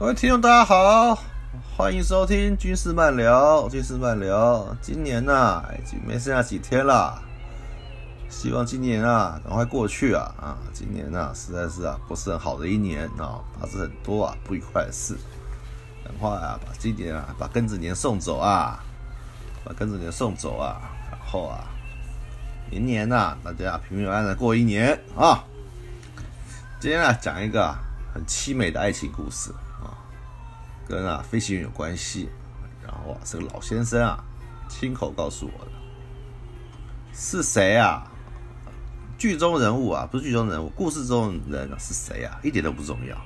各位听众，大家好，欢迎收听军事漫聊。军事漫聊，今年呐、已经没剩下几天了，希望今年啊赶快过去啊啊！今年呐、实在是啊不是很好的一年啊，发生很多啊不愉快的事，赶快啊把今年啊把庚子年送走啊，把庚子年送走啊，然后啊明年呐、大家平平安安过一年啊。今天啊讲一个很凄美的爱情故事，跟啊飞行员有关系。然后啊，这个老先生啊亲口告诉我的，是谁啊？剧中人物啊，不是剧中人物，故事中人、是谁啊？一点都不重要，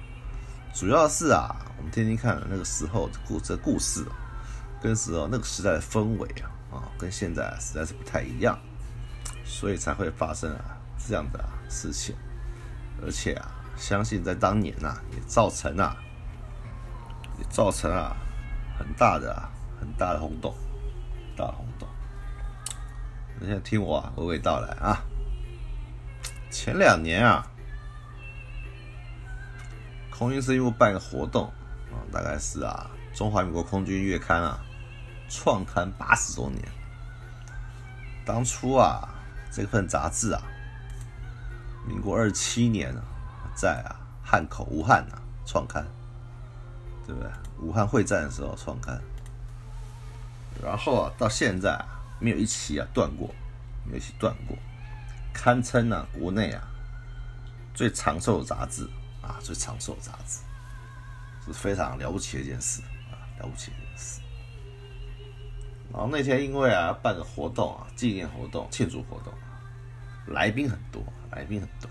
主要是啊，我们听听看那个时候的故这故事、跟时候那个时代的氛围啊啊，跟现在、实在是不太一样，所以才会发生啊这样的、事情。而且啊，相信在当年呐、也造成啊，也造成啊很大的、啊、很大的轰动，大轰动。你现在听我娓娓道来啊。前两年啊，空军司令部办个活动啊，大概是啊中华民国空军月刊啊创刊八十周年。当初啊这份杂志啊。民国二七年啊，在啊汉口武汉啊创刊，对不对？武汉会战的时候创刊，然后啊到现在啊没有一期啊断过，没有一期断过，堪称啊国内啊最长寿的杂志啊最长寿的杂志，是非常了不起的一件事啊了不起的一件事。然后那天因为啊办个活动啊纪念活动庆祝活动。来宾很多，来宾很多。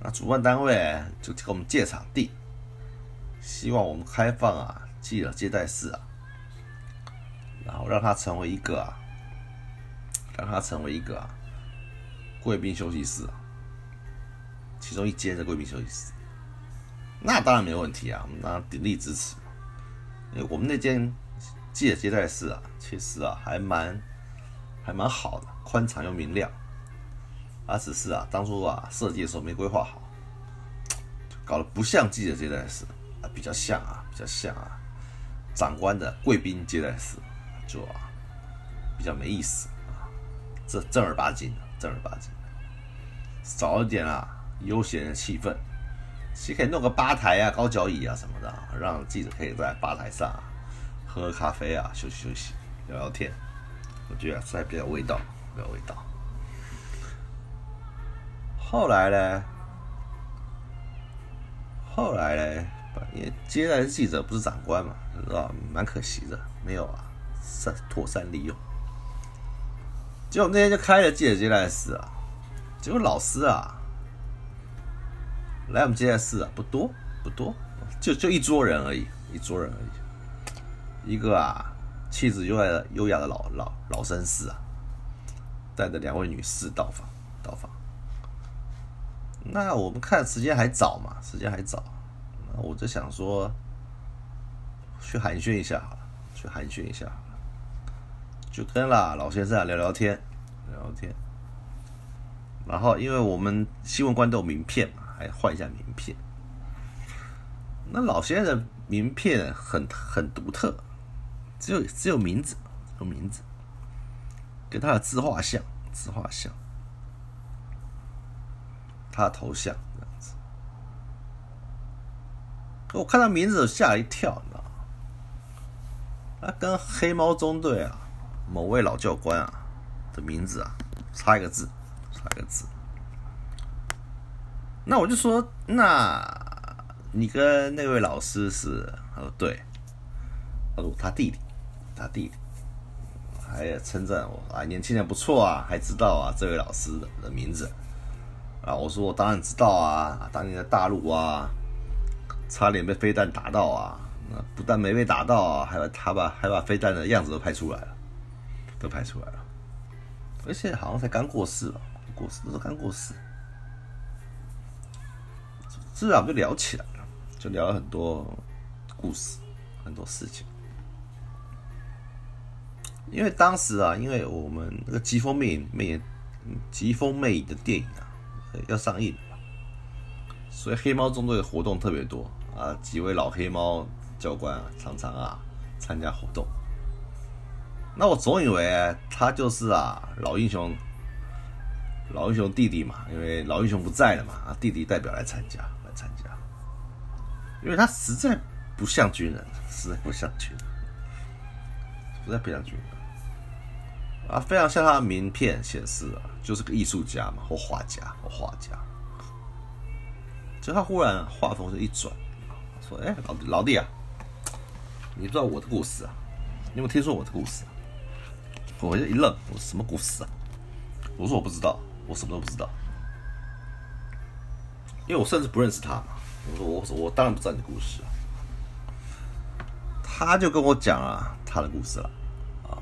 那主办单位就给我们借场地，希望我们开放啊记者接待室啊，然后让它成为一个啊，让它成为一个啊贵宾休息室啊，其中一间的贵宾休息室。那当然没问题啊，我们当然鼎力支持。因为我们那间记者接待室啊，其实啊还蛮还蛮好的，宽敞又明亮。啊，只是啊，当初啊设计的时候没规划好，搞得不像记者接待室，比较像啊，比较像啊长官的贵宾接待室，就啊比较没意思啊，这正儿八经的，正儿八经的，少一点啊悠闲的气氛，其实可以弄个吧台啊、高脚椅啊什么的，让记者可以在吧台上、喝喝咖啡啊、休息休息、聊聊天，我觉得这还比较味道，比较味道。后来呢？后来呢？因为接待的记者不是长官嘛，知道蛮可惜的，没有啊，善妥善利用。结果那天就开了记者接待室啊，结果老师啊来我们接待室啊不多不多，就就一桌人而已，一桌人而已。一个啊气质优雅的优雅的老老老绅士啊，带着两位女士到访到访。那我们看时间还早嘛，时间还早，我就想说，去寒暄一下，去寒暄一下，就跟啦老先生聊聊天，聊聊天。然后因为我们新闻官都有名片嘛，还换一下名片。那老先生名片很很独特，只有只有名字，有名字，跟他的自画像，自画像。他的头像，我看到名字吓了一跳，你知道吗？他跟黑猫中队啊某位老教官啊的名字啊差一个字，差一个字。那我就说，那你跟那位老师是？他说对，他说他弟弟，他弟弟，还称赞我啊，年轻人不错啊，还知道啊这位老师的名字。啊！我说我当然知道啊，当年的大陆啊，差点被飞弹打到啊，那不但没被打到啊，还把他把还把飞弹的样子都拍出来了，都拍出来了，而且好像才刚过世吧，过世都是刚过世，自然就聊起来了，就聊了很多故事，很多事情。因为当时啊，因为我们那个《疾风魅影》魅影，《疾风魅影》的电影啊。要上映，所以黑猫中队的活动特别多啊，几位老黑猫教官，常常啊参加活动。那我总以为他就是啊老英雄，老英雄弟弟嘛，因为老英雄不在了嘛，啊弟弟代表来参加来参加，因为他实在不像军人，实在不像军人，实在不像军人啊，非常像他的名片显示啊，就是个艺术家嘛，或画家或画家。就他忽然话锋就一转，：“哎，老老弟啊，你知道我的故事啊？你有没有听说我的故事？”我就一愣，我说什么故事啊？我说我不知道，我什么都不知道，因为我甚至不认识他嘛。我说我我当然不知道你的故事啊。他就跟我讲啊他的故事了啊，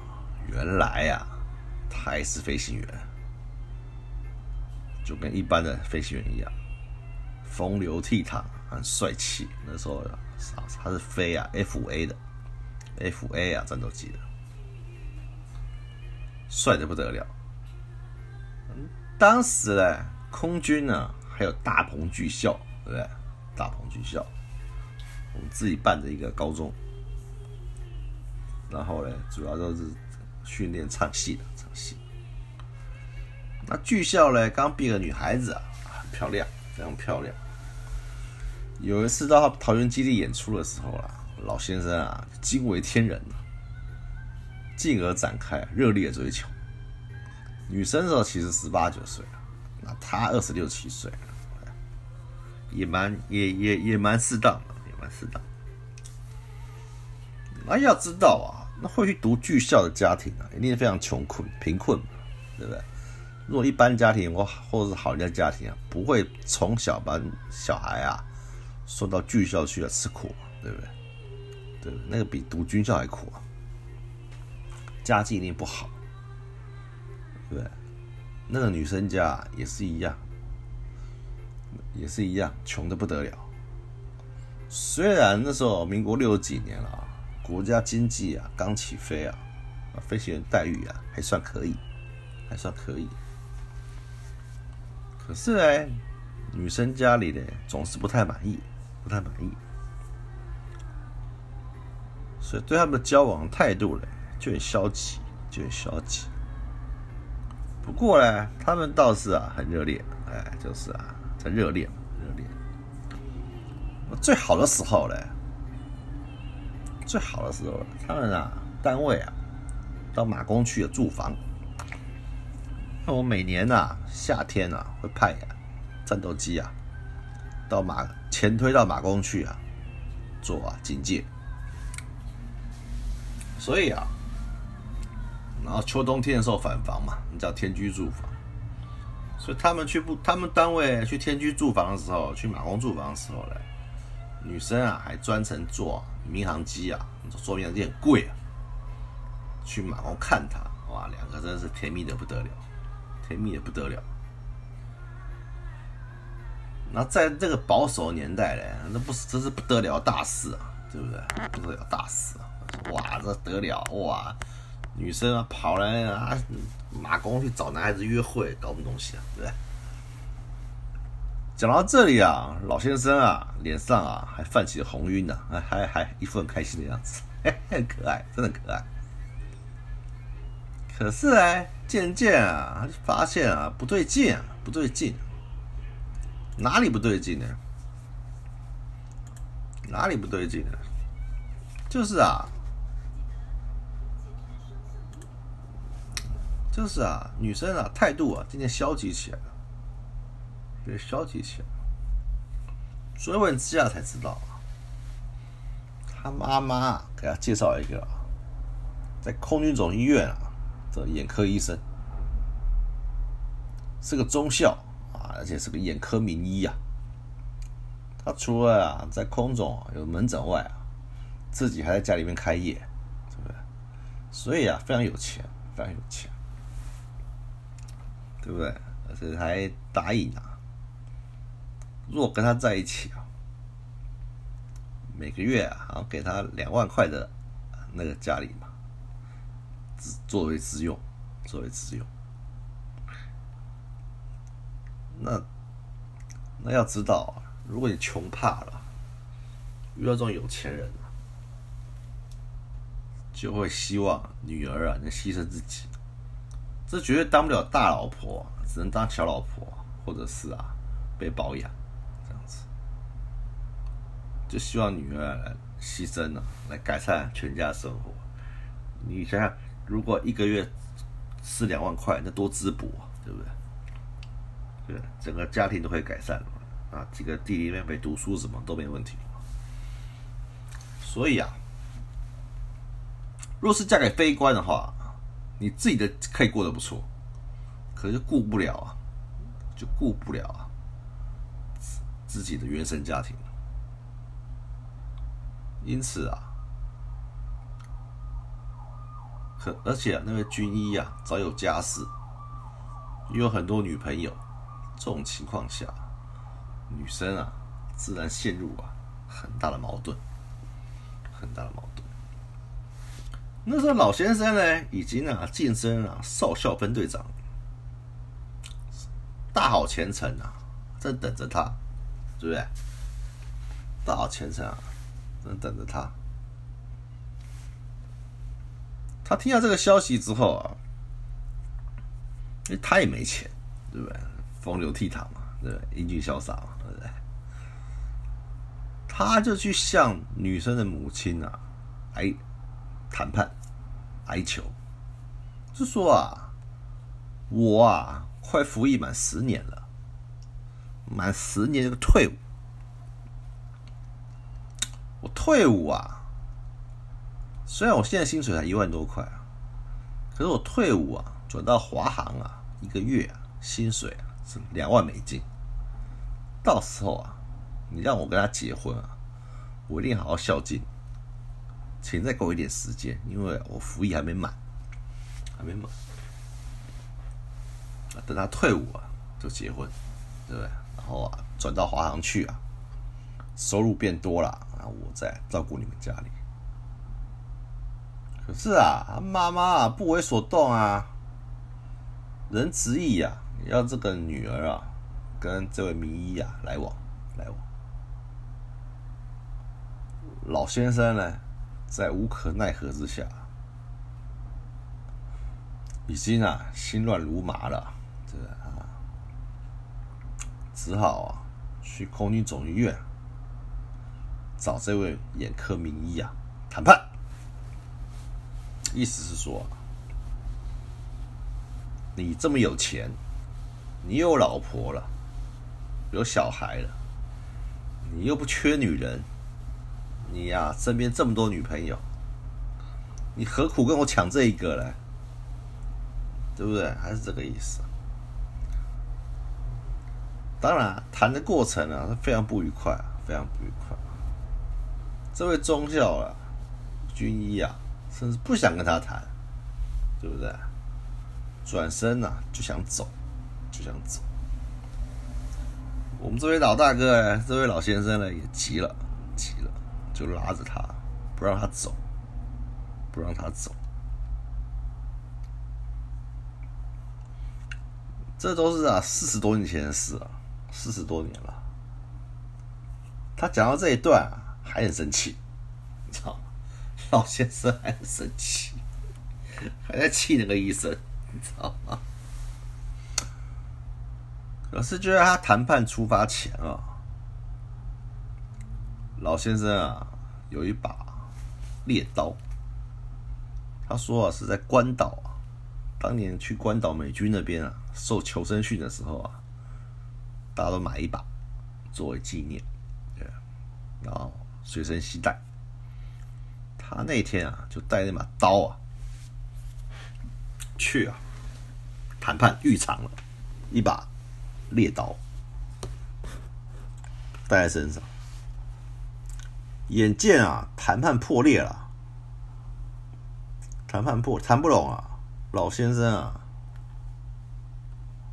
原来呀他也是飞行员，就跟一般的飞行员一样，风流倜傥，很帅气。那时候他是飞啊 F A 的，F A 啊战斗机的。帅的不得了，当时呢，空军呢还有大鹏剧校，对不对？大鹏剧校，我们自己办的一个高中，然后呢，主要都是训练唱戏的，唱戏。那剧校呢，刚毕业的女孩子啊，很漂亮，非常漂亮。有一次到桃园基地演出的时候啊，老先生啊惊为天人。进而展开热烈追求。女生的时候其实十八九岁了，那他二十六七岁，也蛮也也也蛮适当的，也蛮适当。那要知道啊，那会去读剧校的家庭啊，一定是非常穷困贫困嘛，对不对？如果一般家庭或或者是好人家家庭啊，不会从小把小孩啊送到军校去了吃苦，对不对？对，那个比读军校还苦啊。家境一定不好，对不对？那个女生家也是一样，也是一样，穷的不得了。虽然那时候民国六十几年了啊，国家经济啊刚起飞啊，飞行员待遇啊还算可以，还算可以。可是呢，女生家里呢总是不太满意，不太满意，所以对他们的交往态度呢。就很消极，就很消极。不过呢，他们倒是啊很热烈，哎，就是啊在热恋，热恋。最好的时候呢，最好的时候，他们啊单位啊到马公去有住房。那我每年呐夏天啊会派战斗机啊到马前推到马宫去啊做啊警戒，所以啊。然后秋冬天的时候返房嘛，你叫天居住房。所以他们去不，他们单位去天居住房的时候，去马宫住房的时候呢，女生啊还专程坐民航机啊，坐民航机很贵啊，去马宫看他，哇，两个真是甜蜜的不得了，甜蜜的不得了。那在这个保守年代呢，那不是这是不得了大事啊，对不对？不得了大事啊，哇，这得了哇！女生啊，跑来啊，马公去找男孩子约会，搞什么东西啊？对不对？讲到这里啊，老先生啊，脸上啊还泛起红晕呢，还还还一副很开心的样子，很 可爱，真的可爱。可是呢，渐渐啊，发现啊不对劲啊，不对劲，哪里不对劲呢？哪里不对劲呢？就是啊。就是啊，女生啊，态度啊，渐渐消极起来了，对，消极起来。追问之下才知道，他妈妈给他介绍一个，在空军总医院啊的眼科医生，是个中校而且是个眼科名医啊。他除了啊在空总有门诊外啊，自己还在家里面开业，对不对？所以啊，非常有钱，非常有钱。对不对？而且还答应啊，如果跟他在一起啊，每个月啊，给他两万块的那个家里嘛，作为自用，作为自用。那那要知道，如果你穷怕了，遇到这种有钱人，就会希望女儿啊能牺牲自己，这绝对当不了大老婆，只能当小老婆，或者是啊被包养这样子，就希望女儿来牺牲了，来改善全家生活。你想想，如果一个月四两万块，那多滋补啊，对不对？对，整个家庭都会改善了。啊，几个弟弟妹妹读书什么都没问题。所以啊，若是嫁给非官的话，你自己的可以过得不错，可是顾不了啊，就顾不了啊自己的原生家庭。因此啊，可而且那位军医啊，早有家室，有很多女朋友，这种情况下。女生啊，自然陷入啊很大的矛盾，很大的矛盾。那时候老先生呢，已经啊晋升啊少校分队长，大好前程啊，正等着他，对不对？大好前程啊，正等着他。他听到这个消息之后啊，因为他也没钱，对不对？风流倜傥嘛，对不对？英俊潇洒嘛。对不对他就去向女生的母亲啊，来谈判、哀求，就说啊，我啊，快服役满十年了，满十年这个退伍，我退伍啊，虽然我现在薪水才一万多块啊，可是我退伍啊，转到华航啊，一个月啊，薪水啊是两万美金，到时候啊。你让我跟他结婚啊，我一定好好孝敬，请再给我一点时间，因为我服役还没满，还没满，等他退伍啊就结婚，对不对？然后啊转到华航去啊，收入变多了啊，我再照顾你们家里。可是啊，妈妈啊不为所动啊，人执意啊要这个女儿啊跟这位名医啊来往来往。老先生呢，在无可奈何之下，已经啊心乱如麻了，这啊，只好啊去空军总医院找这位眼科名医啊谈判，意思是说，你这么有钱，你有老婆了，有小孩了，你又不缺女人。你呀，身边这么多女朋友，你何苦跟我抢这一个呢？对不对？还是这个意思。当然，谈的过程啊，非常不愉快，非常不愉快。这位中校啊，军医啊，甚至不想跟他谈，对不对？转身呐，就想走，就想走。我们这位老大哥，这位老先生呢，也急了，急了。就拉着他，不让他走，不让他走。这都是啊，四十多年前的事啊，四十多年了。他讲到这一段啊，还很生气，你知道吗？老先生还很生气，还在气那个医生，你知道吗？可是就在他谈判出发前啊，老先生啊。有一把猎刀，他说啊，是在关岛，当年去关岛美军那边啊受求生训的时候啊，大家都买一把作为纪念，对，然后随身携带。他那天啊就带那把刀啊去啊谈判浴场了，一把猎刀带在身上。眼见啊，谈判破裂了，谈判破谈不拢啊，老先生啊，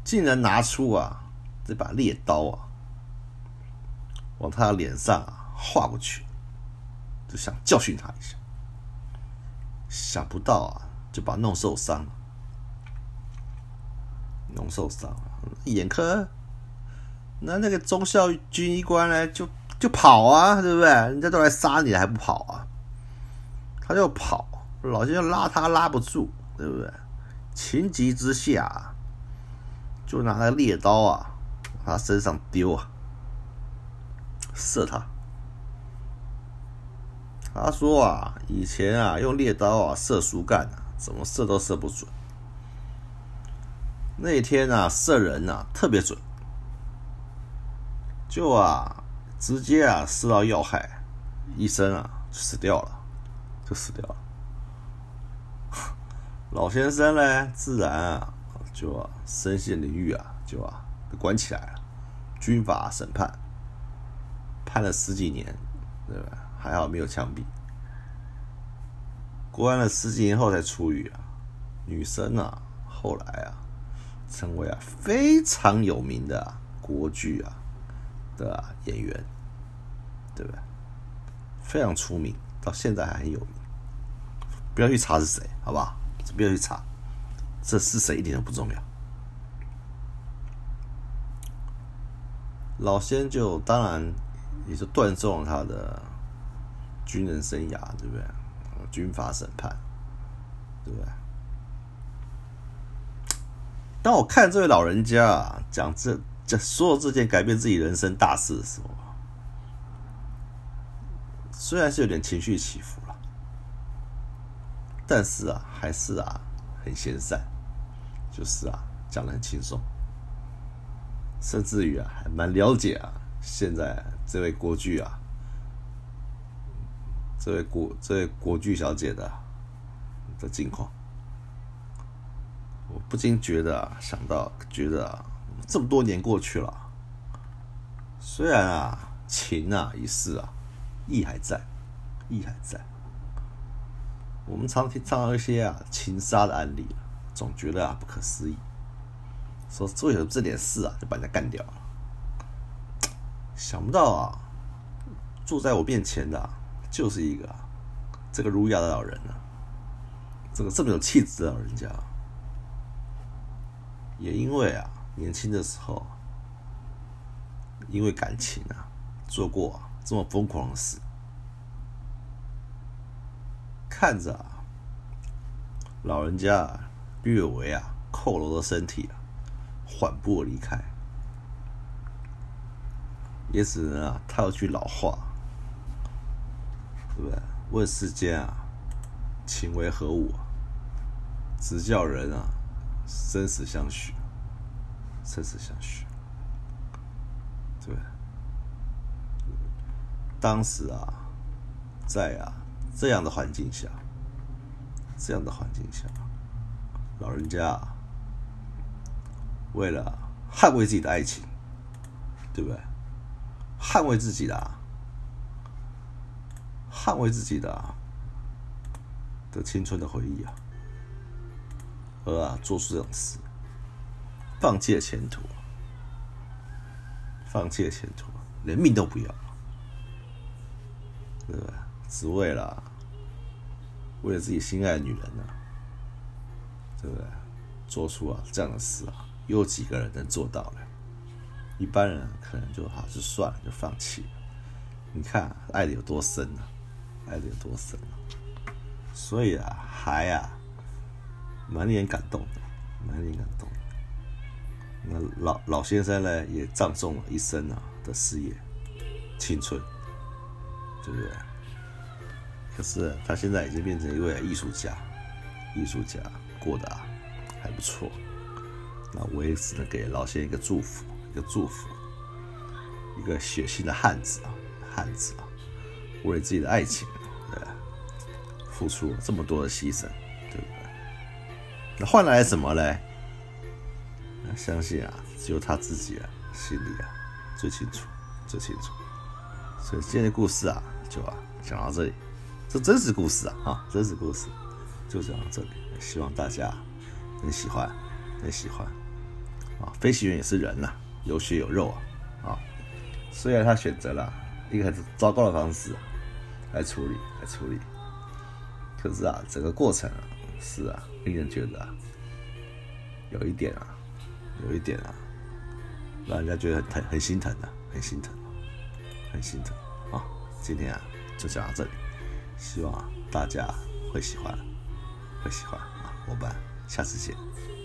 竟然拿出啊这把猎刀啊，往他脸上啊划过去，就想教训他一下，想不到啊，就把弄受伤了，弄受伤，眼科那那个中校军医官呢就。就跑啊，对不对？人家都来杀你了还不跑啊？他就跑，老先生拉他拉不住，对不对？情急之下，就拿那猎刀啊，往他身上丢啊，射他。他说啊，以前啊用猎刀啊射树干啊，怎么射都射不准。那天啊射人啊特别准，就啊直接啊射到要害，医生啊死掉了，就死掉了。老先生呢，自然啊就啊身陷囹圄啊，就啊被关起来了，军法审判，判了十几年，对吧？还好没有枪毙。关了十几年后才出狱啊。女生啊，后来啊，成为啊非常有名的啊国剧啊的演员，对不对？非常出名，到现在还很有名。不要去查是谁，好不好？不要去查，这是谁一点都不重要。老先就当然也就断送了他的军人生涯，对不对？军法审判，对不对？当我看这位老人家讲这这所有这件改变自己人生大事的时候，虽然是有点情绪起伏了，但是啊，还是啊很闲散，就是啊讲的很轻松，甚至于啊还蛮了解啊现在这位国剧啊。这位国这位国剧小姐的的近况，不禁觉得，想到觉得，这么多年过去了，虽然啊情啊已逝啊，义还在，义还在。我们常听常到一些啊情杀的案例，总觉得啊不可思议，说做有这点事啊就把人家干掉了，想不到啊，坐在我面前的。就是一个这个儒雅的老人呢，这个这么有气质的老人家，也因为啊年轻的时候，因为感情啊做过这么疯狂的事，看着啊老人家略微啊佝偻的身体啊缓步离开，也只能啊套句老话。对不对？问世间啊，情为何物？只叫人啊，生死相许，生死相许。对，当时啊，在啊这样的环境下，这样的环境下，老人家为了捍卫自己的爱情，对不对？捍卫自己的。捍卫自己的的青春的回忆啊，而啊做出这种事，放弃了前途，放弃了前途，连命都不要，对吧？只为了为了自己心爱的女人呢，对不对？做出啊这样的事啊，有几个人能做到呢？一般人可能就好就算了，就放弃了。你看爱的有多深呢？爱的有多深啊！所以啊，还啊，满脸感动满脸感动。那老老先生呢，也葬送了一生啊的事业、青春，对不对？可是他现在已经变成一位艺术家，艺术家过得还不错。那我也只能给老先生一个祝福，一个祝福，一个血性的汉子啊，汉子啊，为自己的爱情。对付出了这么多的牺牲，那换来什么嘞？相信啊，只有他自己啊，心里啊最清楚，最清楚。所以今天的故事啊，就啊讲到这里。这真实故事啊，啊，真实故事就讲到这里。希望大家能喜欢，能喜欢。啊，飞行员也是人呐，有血有肉啊。啊，虽然他选择了一个很糟糕的方式来处理，来处理。可是啊，整个过程啊，是啊，令人觉得啊，有一点啊，有一点啊，让人家觉得很疼很心疼的，很心疼。很心疼啊。今天啊就讲到这里，希望大家会喜欢，会喜欢啊。我们下次见。